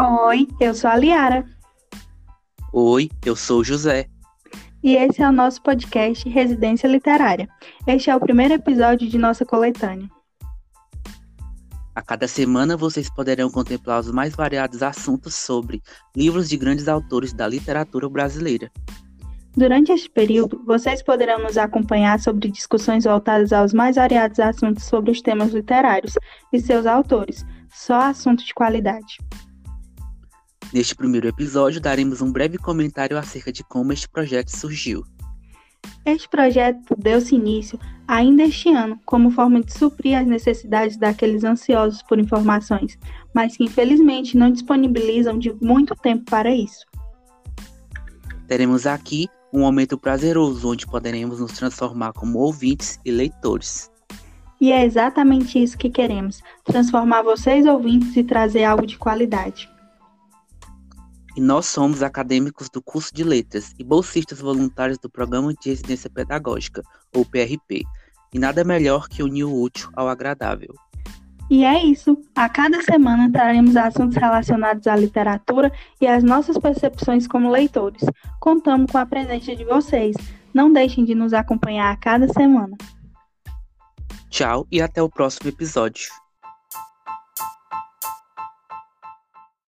Oi, eu sou a Liara. Oi, eu sou o José. E esse é o nosso podcast Residência Literária. Este é o primeiro episódio de nossa coletânea. A cada semana vocês poderão contemplar os mais variados assuntos sobre livros de grandes autores da literatura brasileira. Durante este período, vocês poderão nos acompanhar sobre discussões voltadas aos mais variados assuntos sobre os temas literários e seus autores, só assuntos de qualidade. Neste primeiro episódio, daremos um breve comentário acerca de como este projeto surgiu. Este projeto deu-se início ainda este ano, como forma de suprir as necessidades daqueles ansiosos por informações, mas que infelizmente não disponibilizam de muito tempo para isso. Teremos aqui um momento prazeroso onde poderemos nos transformar como ouvintes e leitores. E é exatamente isso que queremos: transformar vocês ouvintes e trazer algo de qualidade. E nós somos acadêmicos do curso de letras e bolsistas voluntários do Programa de Residência Pedagógica, ou PRP. E nada melhor que unir o útil ao agradável. E é isso. A cada semana traremos assuntos relacionados à literatura e às nossas percepções como leitores. Contamos com a presença de vocês. Não deixem de nos acompanhar a cada semana. Tchau e até o próximo episódio.